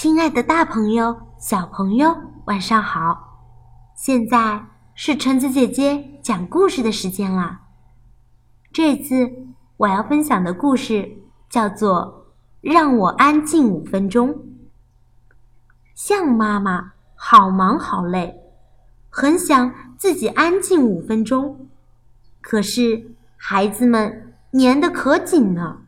亲爱的，大朋友、小朋友，晚上好！现在是橙子姐姐讲故事的时间了。这次我要分享的故事叫做《让我安静五分钟》。象妈妈好忙好累，很想自己安静五分钟，可是孩子们粘得可紧了，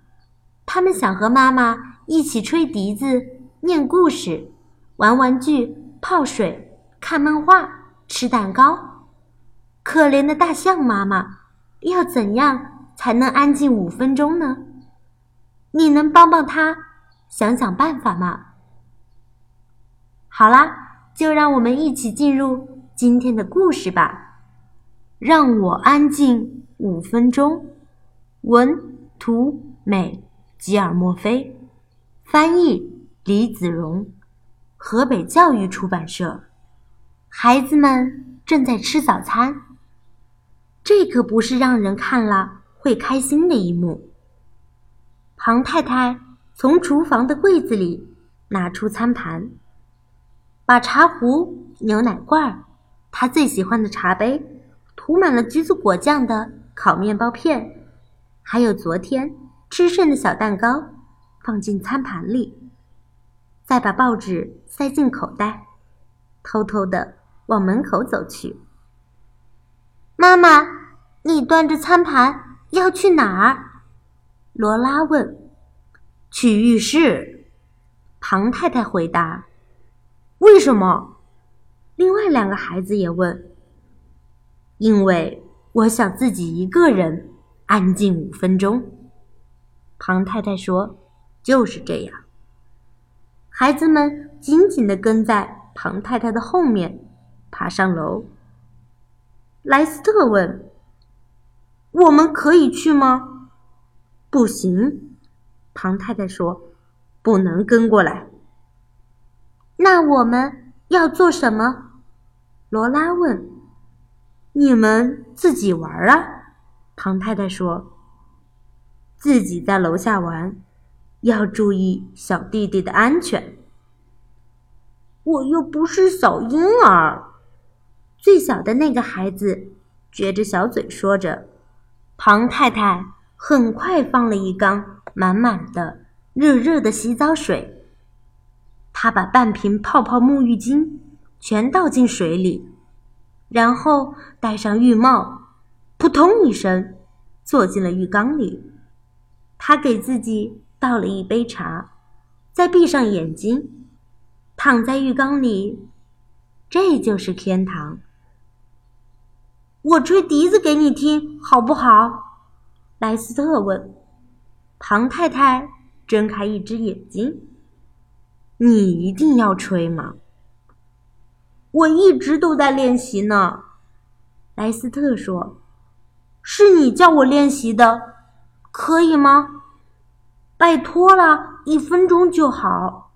他们想和妈妈一起吹笛子。念故事、玩玩具、泡水、看漫画、吃蛋糕。可怜的大象妈妈，要怎样才能安静五分钟呢？你能帮帮他想想办法吗？好啦，就让我们一起进入今天的故事吧。让我安静五分钟。文图美吉尔莫菲，翻译。李子荣，河北教育出版社。孩子们正在吃早餐，这可不是让人看了会开心的一幕。庞太太从厨房的柜子里拿出餐盘，把茶壶、牛奶罐、她最喜欢的茶杯、涂满了橘子果酱的烤面包片，还有昨天吃剩的小蛋糕，放进餐盘里。再把报纸塞进口袋，偷偷的往门口走去。妈妈，你端着餐盘要去哪儿？罗拉问。去浴室。庞太太回答。为什么？另外两个孩子也问。因为我想自己一个人安静五分钟。庞太太说：“就是这样。”孩子们紧紧地跟在庞太太的后面，爬上楼。莱斯特问：“我们可以去吗？”“不行。”庞太太说，“不能跟过来。”“那我们要做什么？”罗拉问。“你们自己玩啊。”庞太太说，“自己在楼下玩。”要注意小弟弟的安全。我又不是小婴儿。最小的那个孩子撅着小嘴说着。庞太太很快放了一缸满满的热热的洗澡水。她把半瓶泡泡沐浴巾全倒进水里，然后戴上浴帽，扑通一声坐进了浴缸里。她给自己。倒了一杯茶，再闭上眼睛，躺在浴缸里，这就是天堂。我吹笛子给你听，好不好？莱斯特问。庞太太睁开一只眼睛：“你一定要吹吗？”我一直都在练习呢。莱斯特说：“是你叫我练习的，可以吗？”拜托了，一分钟就好。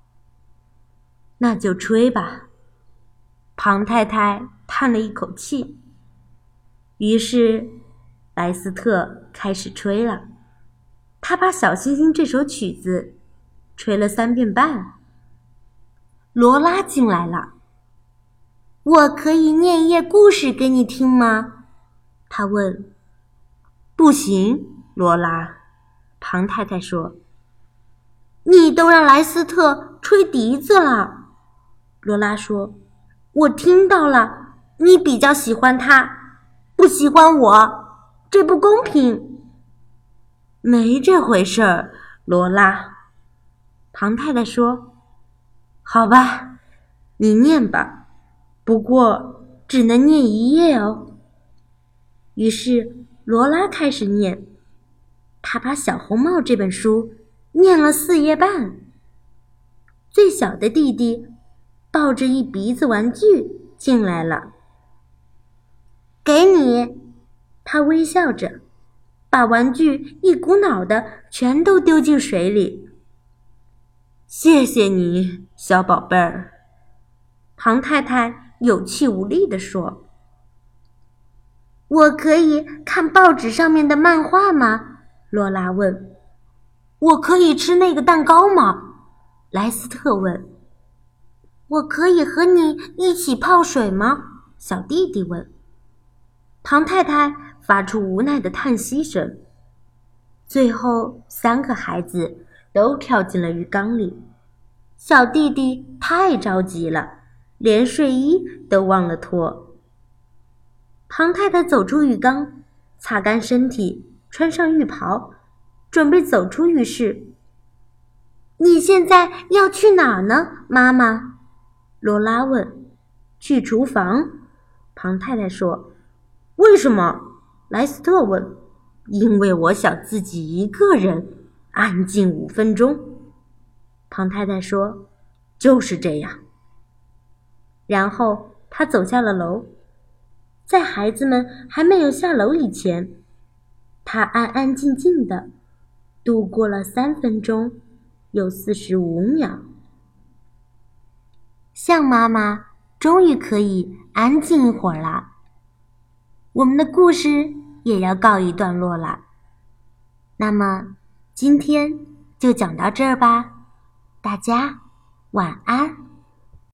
那就吹吧。庞太太叹了一口气。于是，莱斯特开始吹了。他把《小星星》这首曲子吹了三遍半。罗拉进来了。我可以念一页故事给你听吗？他问。不行，罗拉。庞太太说。你都让莱斯特吹笛子了，罗拉说：“我听到了，你比较喜欢他，不喜欢我，这不公平。”没这回事儿，罗拉。庞太太说：“好吧，你念吧，不过只能念一页哦。”于是罗拉开始念，他把《小红帽》这本书。念了四页半。最小的弟弟抱着一鼻子玩具进来了。给你，他微笑着，把玩具一股脑的全都丢进水里。谢谢你，小宝贝儿。庞太太有气无力地说：“我可以看报纸上面的漫画吗？”罗拉问。我可以吃那个蛋糕吗？莱斯特问。我可以和你一起泡水吗？小弟弟问。唐太太发出无奈的叹息声。最后，三个孩子都跳进了浴缸里。小弟弟太着急了，连睡衣都忘了脱。唐太太走出浴缸，擦干身体，穿上浴袍，准备走出浴室。你现在要去哪儿呢，妈妈？罗拉问。去厨房，庞太太说。为什么？莱斯特问。因为我想自己一个人安静五分钟。庞太太说。就是这样。然后他走下了楼，在孩子们还没有下楼以前，他安安静静的度过了三分钟。有四十五秒，象妈妈终于可以安静一会儿了。我们的故事也要告一段落了。那么今天就讲到这儿吧，大家晚安。